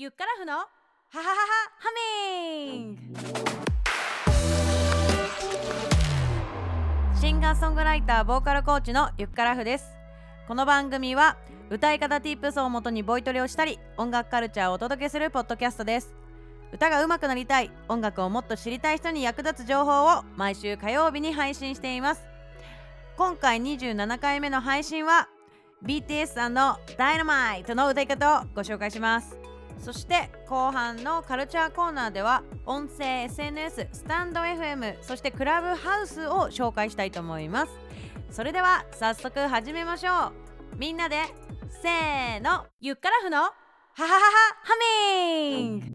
ゆっからふのハハハハハミングシンガーソングライターボーカルコーチのゆっからふです。この番組は歌い方 Tips をもとにボイトレをしたり音楽カルチャーをお届けするポッドキャストです。歌が上手くなりたい音楽をもっと知りたい人に役立つ情報を毎週火曜日に配信しています。今回27回目の配信は BTS さんの Dynamite の歌い方をご紹介します。そして後半のカルチャーコーナーでは音声 SNS スタンド FM そしてクラブハウスを紹介したいと思います。それでは早速始めましょう。みんなでせーの。ゆっからふのハハハハハミン。グ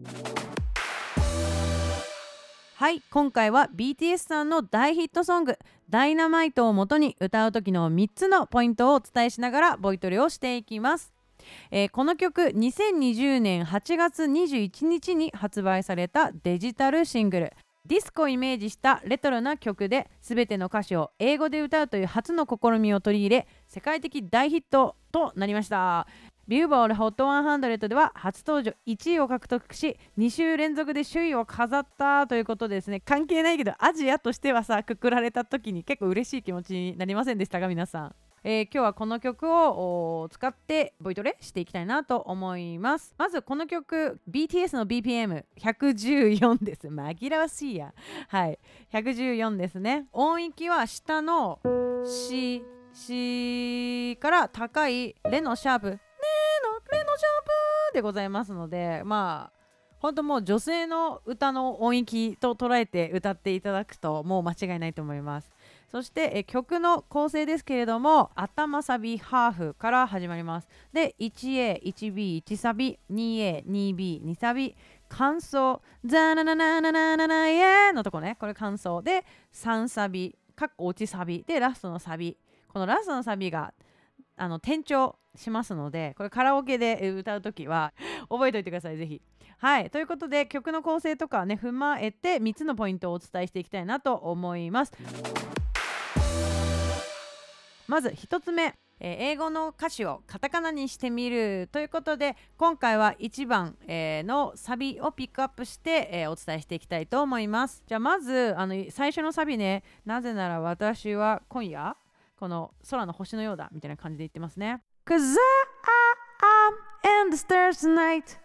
はい今回は BTS さんの大ヒットソング「ダイナマイトをもとに歌う時の3つのポイントをお伝えしながらボイトレをしていきます。えー、この曲2020年8月21日に発売されたデジタルシングル。ディスコをイメージしたレトロな曲で全ての歌詞を英語で歌うという初の試みを取り入れ世界的大ヒットとなりました。ビューボール HOT100 では初登場1位を獲得し2週連続で首位を飾ったということでですね関係ないけどアジアとしてはさくくられた時に結構嬉しい気持ちになりませんでしたか皆さん？えー、今日はこの曲を使ってボイトレしていきたいなと思います。まずこの曲 BTS の BPM114 です。紛らわしいや。はい。114ですね。音域は下の C C から高いレのシャープ。ねのレのシャープでございますのでまあ本当もう女性の歌の音域と捉えて歌っていただくともう間違いないと思います。そしてえ曲の構成ですけれども頭サビハーフから始まります。で 1A、1B、1サビ 2A、2B、2サビ感想ザナナナナナナナイエのとこねこれ感想で3サビかっこ落ちサビでラストのサビこのラストのサビがあの転調しますのでこれカラオケで歌う時は覚えておいてくださいぜひはいということで曲の構成とかね踏まえて3つのポイントをお伝えしていきたいなと思いますまず1つ目えー、英語の歌詞をカタカナにしてみるということで今回は1番、えー、のサビをピックアップして、えー、お伝えしていきたいと思います。じゃあまずあの最初のサビねなぜなら私は今夜この空の星のようだみたいな感じで言ってますね。Cause I am in the stars tonight.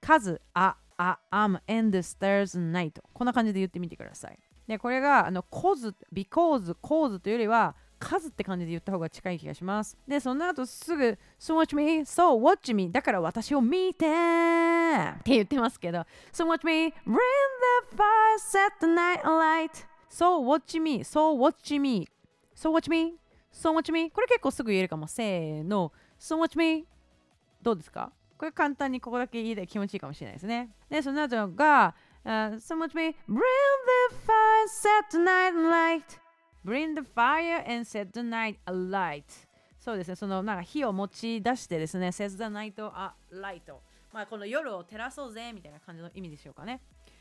数ああ am in the stars night こんな感じで言ってみてください。でこれがあの cause because cause というよりは数って感じで言った方が近い気がします。で、その後すぐ So watch me, so watch me だから私を見てって言ってますけど So watch me, bring the fire, set the night alight So watch me, so watch me So watch me, so watch me これ結構すぐ言えるかも。せーの So watch me どうですかこれ簡単にここだけ言いで気持ちいいかもしれないですね。で、その後が、uh, So watch me, bring the fire, set the night alight Bring the fire and set the night alight そうですね、そのなんか火を持ち出してですね、set the night alight まあこの夜を照らそうぜみたいな感じの意味でしょうかね。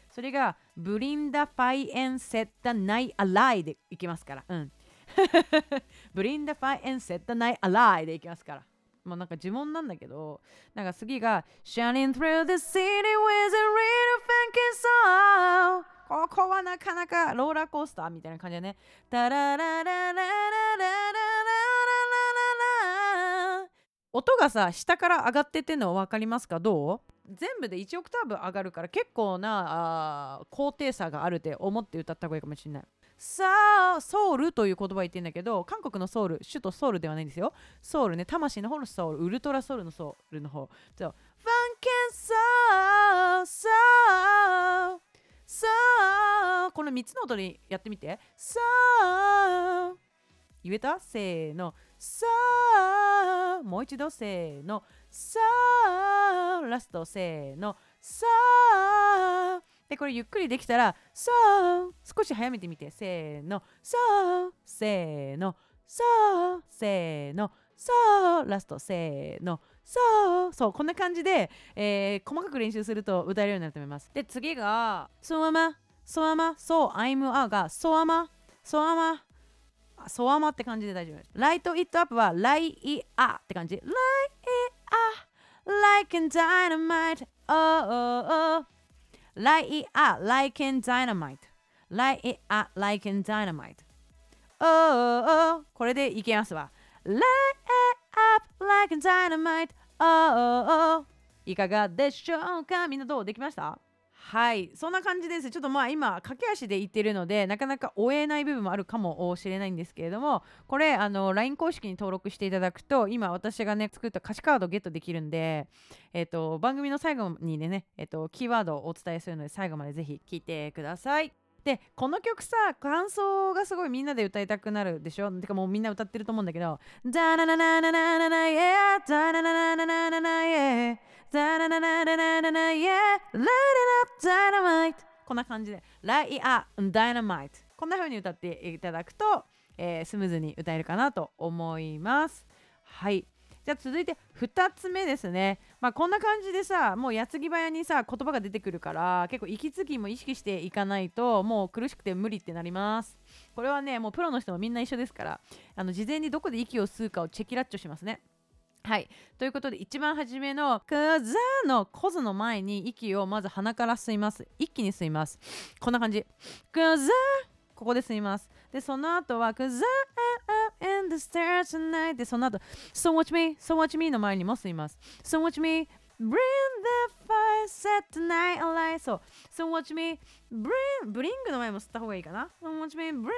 それが Bring the fire and set the night alight でいきますから。うん。Bring the fire and set the night alight でいきますから。まあなんか呪文なんだけど、なんか次が Shining through the city with a real funky song ここはなかなかローラーコースターみたいな感じでね。タララララララララララ音がさ下から上がってってんの分かりますかどう全部で1オクターブ上がるから結構なあ高低差があるって思って歌った方がいいかもしれない。さあソウルという言葉言ってんだけど韓国のソウル首都ソウルではないんですよ。ソウルね魂の方のソウルウルトラソウルのソウルの方。そう。ファンケンソーソーさあこの3つの音にやってみてさあ言えたせーのさあもう一度せーのさあラストせーのさあでこれゆっくりできたらさあ少し早めてみて。せーの。さあせーの。さあせーの。さあラスト。せーの。そうそうこんな感じで、えー、細かく練習すると歌えるようになると思います。で次がそあまそあまそう I'm a がそあまそあまそあまって感じで大丈夫。ライトイットアップはライイアって感じ。ライイア like in dynamite oh oh oh light it up like in dynamite light it up like in dynamite oh oh oh これでいけますわ light it up like in dynamite oh oh oh いかがでしょうかみんなどうできましたはいそんな感じですちょっとまあ今駆け足で言ってるのでなかなか追えない部分もあるかもしれないんですけれどもこれあの LINE 公式に登録していただくと今私がね作った歌詞カードをゲットできるんで、えーと、番組の最後にね、えーと、キーワードをお伝えするので最後までぜひ聞いてください。でこの曲さ感想がすごいみんなで歌いたくなるでしょ？てかもうみんな歌ってると思うんだけど「ダナナナナナナナイエーダナナナナナナナイエーダナナナナナナナイエー Light it up dynamite」こんな感じで「Light it up dynamite」こんな風に歌っていただくと、えー、スムーズに歌えるかなと思いますはいじゃあ続いて2つ目ですね。まあこんな感じでさ、もう矢継ぎ早にさ、言葉が出てくるから、結構息継ぎも意識していかないと、もう苦しくて無理ってなります。これはね、もうプロの人もみんな一緒ですから、あの事前にどこで息を吸うかをチェキラッチョしますね。はい。ということで、一番初めの、くざのコズの前に息をまず鼻から吸います。一気に吸います。こんな感じ。くざここで吸います。で、その後は、Cause I'm in the stars tonight で、その後、So watch me, so watch me の前にも吸います。So watch me, bring the fire, set tonight alight そう。So watch me, bring, bring の前も吸った方がいいかな。So watch me, bring the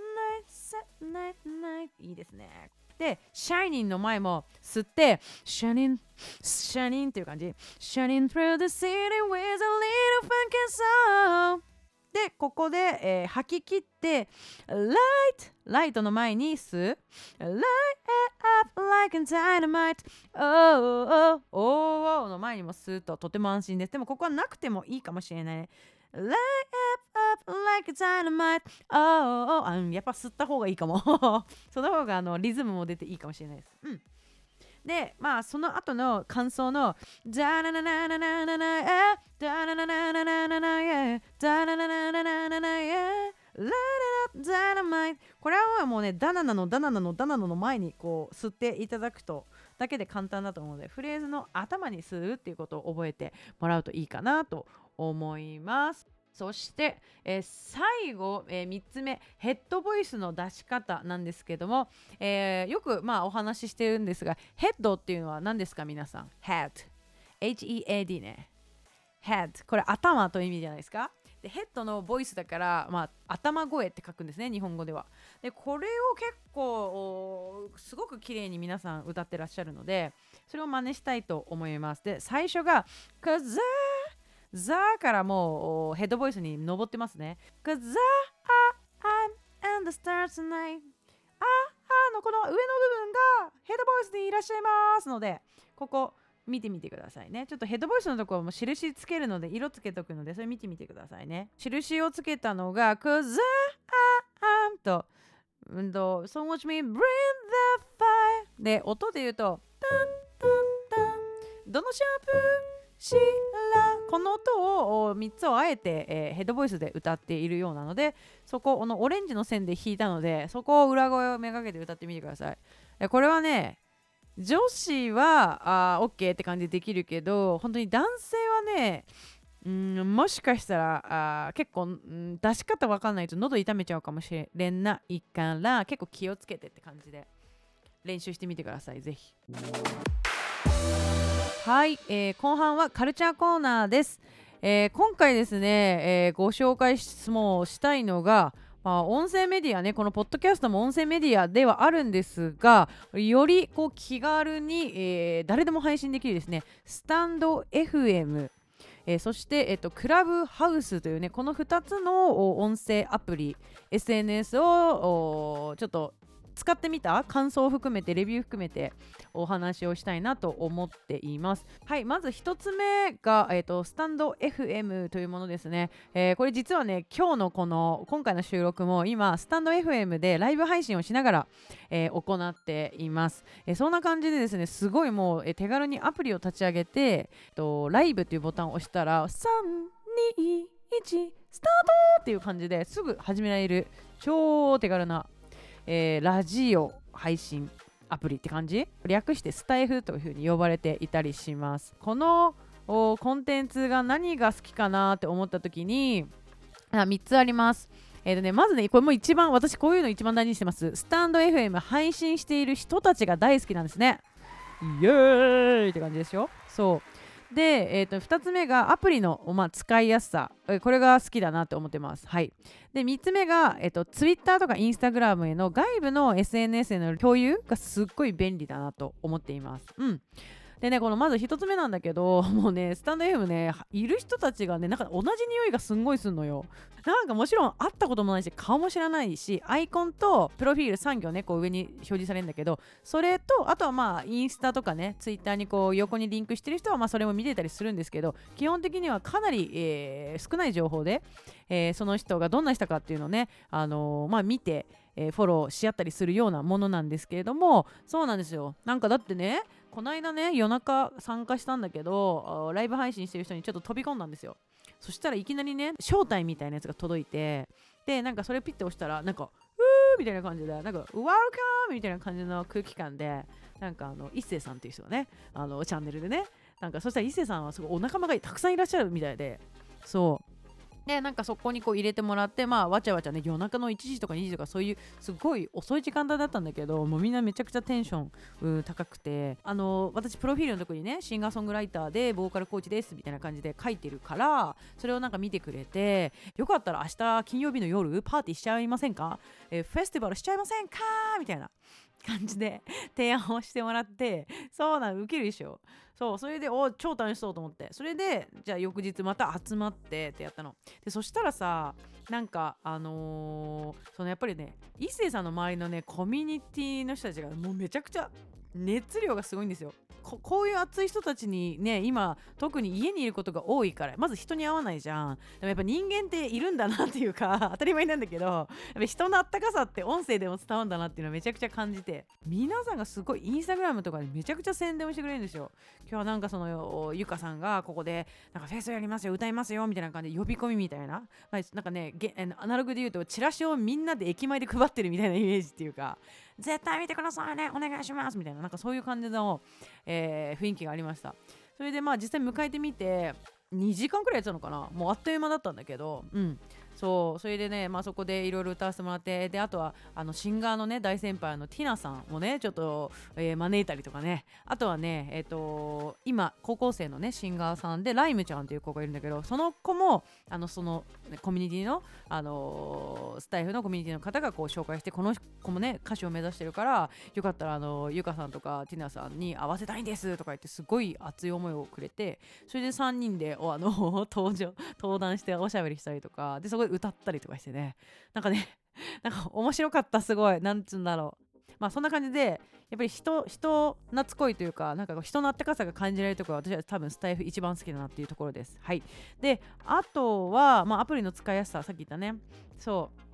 night, set night, night いいですね。で、shining の前も吸って、shining, shining っていう感じ。shining through the city with a little funky song でここで、えー、吐き切って light ライトの前に吸う light up like a dynamite oh oh oh oh の前にも吸うととても安心ですでもここはなくてもいいかもしれない light up like a dynamite oh oh あやっぱ吸った方がいいかもその方があのリズムも出ていいかもしれないですうんで、まあ、その後の感想の、ダラダラダララララダラマイこれはもうねダナナのダナナのダナナの前にこう吸っていただくとだけで簡単だと思うのでフレーズの頭に吸うっていうことを覚えてもらうといいかなと思います。そして、えー、最後、えー、3つ目ヘッドボイスの出し方なんですけども、えー、よく、まあ、お話ししてるんですがヘッドっていうのは何ですか皆さん？Head H-E-A-D ね。Head これ頭という意味じゃないですか？でヘッドのボイスだから、まあ、頭声って書くんですね日本語では。でこれを結構すごく綺麗に皆さん歌ってらっしゃるのでそれを真似したいと思います。で最初が「Cause ザーからもうヘッドボイスに上ってますね。Cause I'm and the stars tonight. ああのこの上の部分がヘッドボイスでいらっしゃいますので、ここ見てみてくださいね。ちょっとヘッドボイスのところも印つけるので、色つけとくので、それ見てみてくださいね。印をつけたのが、Cause I'm と、うんと、So watch me bring the fire で、音で言うと、どのシャープしらこの音を3つをあえて、えー、ヘッドボイスで歌っているようなのでそここのオレンジの線で弾いたのでそこを裏声をめがけて歌ってみてくださいえこれはね女子はあ OK って感じでできるけど本当に男性はねうんもしかしたらあ結構、ん、出し方わかんないと喉痛めちゃうかもしれないから結構気をつけてって感じで練習してみてくださいぜひ。はい、えー、後半はカルチャーコーナーです、えー、今回ですね、えー、ご紹介もしたいのがまあ、音声メディアねこのポッドキャストも音声メディアではあるんですがよりこう気軽に、えー、誰でも配信できるですねスタンド FM えー、そして、えっと、クラブハウスというねこの2つの音声アプリ SNS をちょっと使ってみた？感想を含めてレビュー含めてお話をしたいなと思っています。はいまず1つ目が、えーと、スタンド FM というものですね、えー、これ実はね今日のこの今回の収録も今スタンド FM でライブ配信をしながら、えー、行っています、えー、そんな感じでですねすごいもう、え手軽にアプリを立ち上げて、えー、とライブというボタンを押したら321スタートっていう感じですぐ始められる。超手軽なえー、ラジオ配信アプリって感じ？略してスタイフというふうに呼ばれていたりしますこのコンテンツが何が好きかなって思った時にあ3つありますえーとね、まずね、これも一番、私こういうの一番大事にしてます。スタンド FM 配信している人たちが大好きなんですね。イエーイって感じですよ。そう。で、えー、と2つ目がアプリの、まあ、使いやすさ、これが好きだなって思ってます。はい。で、3つ目が、えー、と Twitter とか Instagram への外部の SNS への共有がすっごい便利だなと思っています。うん。でね、このまず1つ目なんだけど、もうね、スタンド FM ね、いる人たちがね、なんか同じ匂いがすんごいすんのよ。なんかもちろん会ったこともないし、顔も知らないし、アイコンとプロフィール3行ね、こう上に表示されるんだけど、それと、あとはまあ、インスタとかね、ツイッターにこう横にリンクしてる人は、まあ、それも見てたりするんですけど、基本的にはかなり、えー、少ない情報で、えー、その人がどんな人かっていうのをね、あのー、まあ、見て、え、フォローし合ったりするようなものなんですけれどもそうなんですよなんかだってねこの間ね夜中参加したんだけどライブ配信してる人にちょっと飛び込んだんですよそしたらいきなりね招待みたいなやつが届いてでなんかそれピッて押したらなんかうーみたいな感じでなんか Welcome! みたいな感じの空気感でなんかあの一星さんっていう人がねあのチャンネルでねなんかそしたら一星さんはすごいお仲間がたくさんいらっしゃるみたいでそうでなんかそこにこう入れてもらってまあわちゃわちゃね夜中の1時とか2時とかそういうすごい遅い時間帯だったんだけどもうみんなめちゃくちゃテンション高くて。あの私プロフィールのとこにねシンガーソングライターでボーカルコーチですみたいな感じで書いてるからそれをなんか見てくれてよかったら明日金曜日の夜パーティーしちゃいませんか、えフェスティバルしちゃいませんか？みたいな。感じで提案をしてもらってそうなの受けるでしょ。そうそれでお超楽しそうと思って。それでじゃあ翌日また集まってってやったの。でそしたらさなんかあのー、そのやっぱりね一星さんの周りのねコミュニティの人たちがもうめちゃくちゃ熱量がすごいんですよ。ここういう熱い人たちにね今特に家にいることが多いからまず人に会わないじゃん。でもやっぱ人間っているんだなっていうか 当たり前なんだけどやっぱ人のあったかさって音声でも伝わるんだなっていうのはめちゃくちゃ感じて。皆さんがすごいインスタグラムとかでめちゃくちゃ宣伝をしてくれるんですよ。今日はなんかそのゆかさんがここでなんかフェスやりますよ歌いますよみたいな感じで呼び込みみたいな、まあ、なんかねアナログで言うとチラシをみんなで駅前で配ってるみたいなイメージっていうか。絶対見てくださいね。お願いします。みたいななんかそういう感じの、えー、雰囲気がありました。それでまあ実際迎えてみて2時間くらいやってたのかな。もうあっという間だったんだけどうん。そうそれでね、まあ、そこでいろいろ歌わせてもらってであとはあのシンガーのね大先輩のティナさんをねちょっと、えー、招いたりとかね。あとはねえっ、ー、と今高校生のねシンガーさんでライムちゃんっていう子がいるんだけどその子もあのその、コミュニティの、あのー、スタイフのコミュニティの方がこう紹介してこの子もね歌手を目指してるからよかったらあのゆかさんとかティナさんに会わせたいんですとか言ってすごい熱い思いをくれてそれで3人でおあの登場登壇しておしゃべりしたりとかでそこい歌ったりとかしてね。なんかね なんか面白かったすごい。なんつうんだろう。まあそんな感じでやっぱり人人懐っこいというかなんか人のあったかさが感じられるところは私は多分スタイフ一番好きだなっていうところです。はい。であとは、まあ、アプリの使いやすささっき言ったね。そう。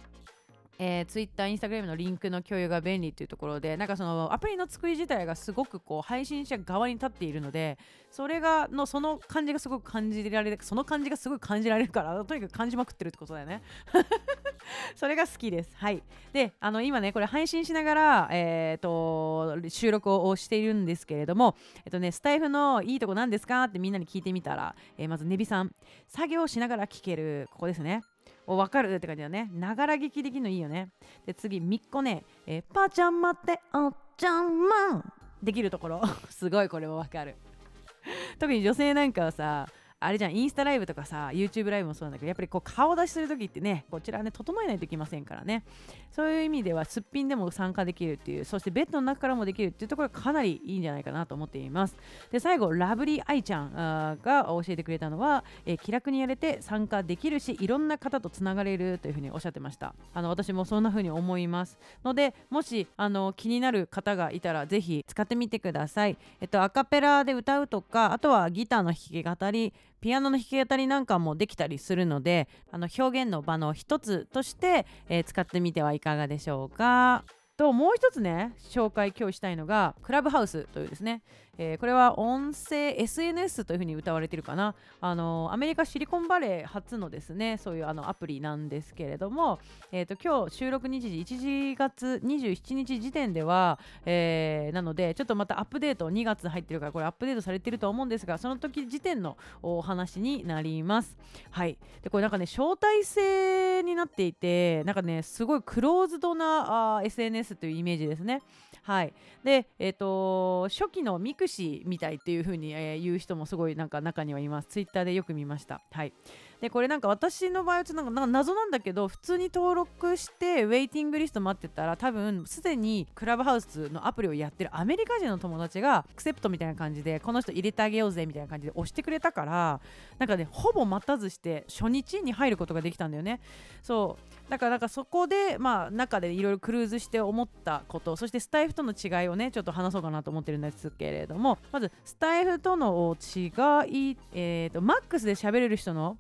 えー、Twitter、Instagram のリンクの共有が便利っていうところで、なんかそのアプリの作り自体がすごくこう配信者側に立っているので、それがのその感じがすごく感じられる、その感じがすごい感じられるから、とにかく感じまくってるってことだよね。それが好きです。はい。で、あの今ね、これ配信しながら、えーと、収録をしているんですけれども、えっとね、スタイフのいいとこ何ですかってみんなに聞いてみたら、えー、まずネビさん、作業しながら聞ける、ここですね。お分かるって感じだね。ながら劇できるのいいよね。で、次、みっこね、えー、パーちゃん待って、おっちゃんまんできるところ。すごいこれも分かる。特に女性なんかはさ、あれじゃんインスタライブとかさ YouTube ライブもそうなんだけどやっぱりこう顔出しするときってねこちらね整えないといけませんからね。そういう意味ではすっぴんでも参加できるっていうそしてベッドの中からもできるっていうところがかなりいいんじゃないかなと思っています。で最後ラブリーアイちゃんが教えてくれたのは、えー、気楽にやれて参加できるしいろんな方とつながれるというふうにおっしゃってました。あの私もそんなふうに思います。のでもしあの気になる方がいたらぜひ使ってみてください。えっとアカペラで歌うとかあとはギターの弾き語りピアノの弾き語りなんかもできたりするのであの表現の場の一つとして、えー、使ってみてはいかがでしょうか？ともう一つね紹介今日したいのがクラブハウスというですね、えー、これは音声 SNS というふうに歌われてるかな。あのアメリカシリコンバレー初のですねそういうあのアプリなんですけれども、えーと、今日収録日時1月27日時点では、えー、なのでちょっとまたアップデート2月入ってるからこれアップデートされてると思うんですがその時時点のお話になります。はい。でこれなんかね招待制になっていてなんかねすごいクローズドなあ SNS というイメージですねはい、で、えーと、初期のミクシーみたいっていう風に、えー、言う人もすごいなんか中にはいます。ツイッターでよく見ました。はい、でこれなんか私の場合はなんかなんか謎なんだけど普通に登録してウェイティングリスト待ってたら多分すでにクラブハウスのアプリをやってるアメリカ人の友達がアクセプトみたいな感じでこの人入れてあげようぜみたいな感じで押してくれたからなんかねほぼ待たずして初日に入ることができたんだよね。そうだからなんかそこでまあ中でいろいろクルーズして思ったことそしてスタイフとの違いをねちょっと話そうかなと思ってるんですけれどもまずスタイフとの違い、えーと、マックスで喋れる人の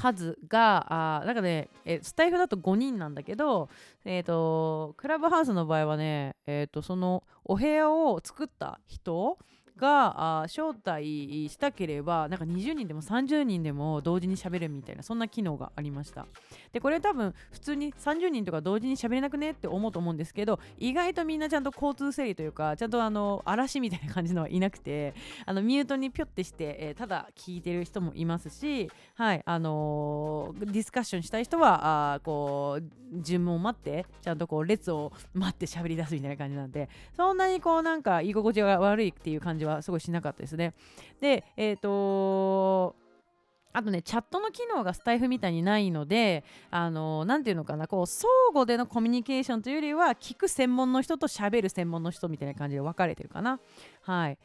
数があなんかねえスタイフだと5人なんだけど、えーと、クラブハウスの場合はね、えーとそのお部屋を作った人が招待したければなんか20人でも30人でも同時に喋るみたいなそんな機能がありました。でこれ多分普通に30人とか同時に喋れなくねって思うと思うんですけど意外とみんなちゃんと交通整理というかちゃんとあの嵐みたいな感じのはいなくてあのミュートにピョってして、えー、ただ聞いてる人もいますしはいあのー、ディスカッションしたい人はあこう順を待ってちゃんとこう列を待って喋り出すみたいな感じなんでそんなにこうなんか居心地が悪いっていう感じははすごいしなかったですね。で、えっ、ー、とあとね、チャットの機能がスタイフみたいにないので、あのー、ていうのかな、こう、相互でのコミュニケーションというよりは、聞く専門の人と喋る専門の人みたいな感じで分かれてるかな。はい。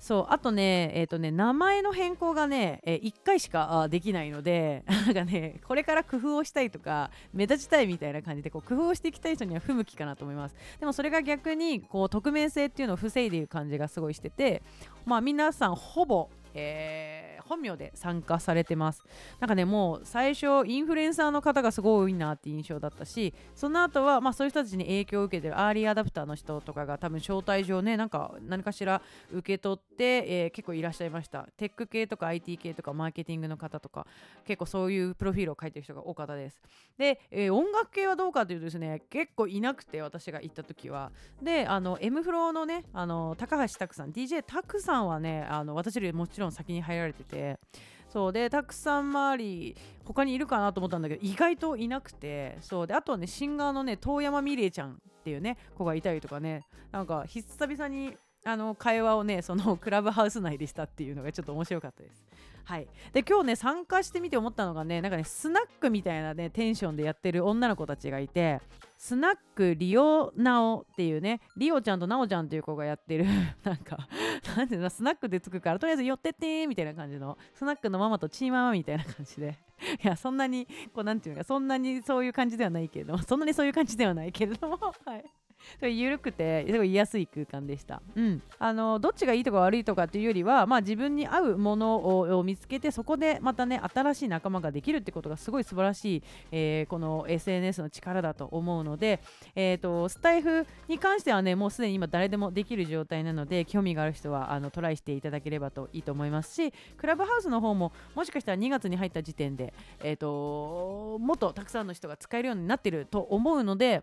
そうあとね,、えーとね名前の変更がね、えー、1回しかできないので なんかねこれから工夫をしたいとか目立ちたいみたいな感じでこう工夫をしていきたい人には不向きかなと思います。でもそれが逆にこう匿名性っていうのを防いでいる感じがすごいしててまあ皆さんほぼえー、本名で参加されてます。なんかねもう最初インフルエンサーの方がすごい多いなって印象だったしその後はまあそういう人たちに影響を受けてるアーリーアダプターの人とかが多分招待状ねなんか何かしら受け取って、えー、結構いらっしゃいました。テック系とか IT 系とかマーケティングの方とか結構そういうプロフィールを書いてる人が多かったです。で、えー、音楽系はどうかというとですね結構いなくて私が行った時は。であの M フローのねあの高橋拓さん DJ 拓さんはねあの私よりもちろん先に入られててそうでたくさん周り他にいるかなと思ったんだけど意外といなくて。そうであとはねシンガーのね遠山美玲ちゃんっていうね子がいたりとかねなんか久々にあの会話をねその クラブハウス内でしたっていうのがちょっと面白かったです。はい、で今日ね参加してみて思ったのがねなんかねスナックみたいなねテンションでやってる女の子たちがいてスナックリオナオっていうねリオちゃんとナオちゃんっていう子がやってる なんか なんていうのスナックでつくからとりあえず寄ってってみたいな感じのスナックのママとチーママみたいな感じで。いやそんなにこうなんていうかそんなにそういう感じではないけれどもそんなにそういう感じではないけれども はい。それ緩くてすごい居やすい空間でした。うん、あのどっちがいいとか悪いとかっていうよりは、まあ、自分に合うものを見つけてそこでまたね新しい仲間ができるってことがすごい素晴らしい、えー、この SNS の力だと思うので、えーと、スタイフに関してはねもうすでに今誰でもできる状態なので興味がある人はあのトライしていただければといいと思いますしクラブハウスの方ももしかしたら2月に入った時点で、えーともっとたくさんの人が使えるようになってると思うので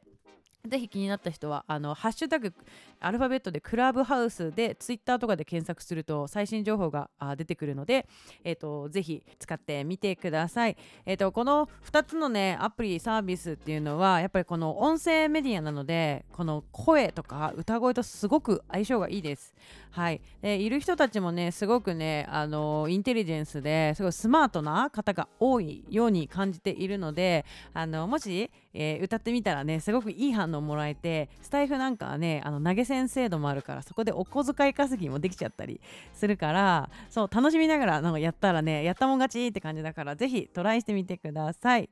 ぜひ気になった人はあのハッシュタグアルファベットでクラブハウスでツイッターとかで検索すると最新情報が出てくるので、えーと、ぜひ使ってみてください、えーと、この2つのねアプリサービスっていうのはやっぱりこの音声メディアなのでこの声とか歌声とすごく相性がいいです。はい。でいる人たちもねすごくねあのインテリジェンスですごいスマートな方が多いように感じているのであのもし、えー、歌ってみたらねすごくいい反応もらえてスタイフなんかはねあの投げ銭制度もあるからそこでお小遣い稼ぎもできちゃったりするからそう楽しみながらなんかやったらねやったもん勝ちって感じだから是非トライしてみてください。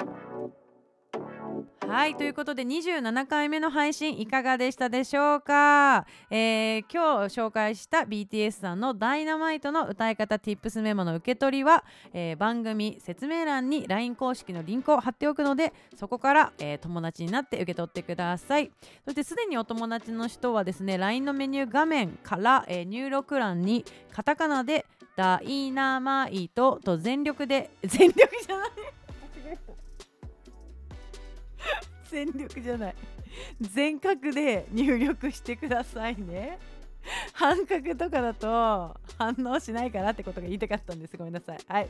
はいということで27回目の配信いかがでしたでしょうか、えー、今日紹介した BTS さんの「ダイナマイトの歌い方 Tips メモの受け取りは、えー、番組説明欄に LINE 公式のリンクを貼っておくのでそこから、えー、友達になって受け取ってください。そしてすでにお友達の人はですね LINE のメニュー画面から、え入力欄にカタカナで「ダイナマイト」と全力で全力じゃない。全力じゃない。全角で入力してくださいね。半角とかだと反応しないからってことが言いたかったんです。ごめんなさい。はい。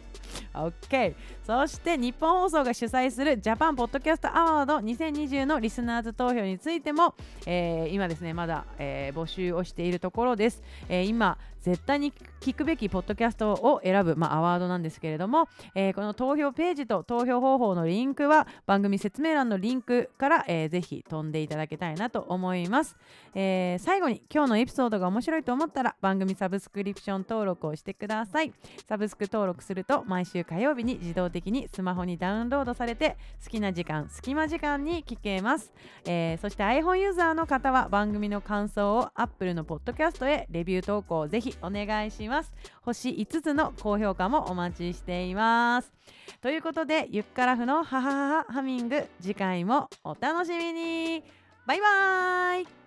OK そして日本放送が主催するジャパンポッドキャストアワード2020のリスナーズ投票についても、えー、今ですねまだ、えー、募集をしているところです、えー、今絶対に聞くべきポッドキャストを選ぶ、まあ、アワードなんですけれども、えー、この投票ページと投票方法のリンクは番組説明欄のリンクから、えー、ぜひ飛んでいただけたいなと思います、えー、最後に今日のエピソードが面白いと思ったら番組サブスクリプション登録をしてください。サブスク登録すると毎週火曜日に自動的にスマホにダウンロードされて好きな時間隙間時間に聞けます、えー、そして iPhone ユーザーの方は番組の感想を Apple のポッドキャストへレビュー投稿をぜひお願いします。星5つの高評価もお待ちしています。ということでゆっからふのハハハハミング次回もお楽しみに。バイバーイ。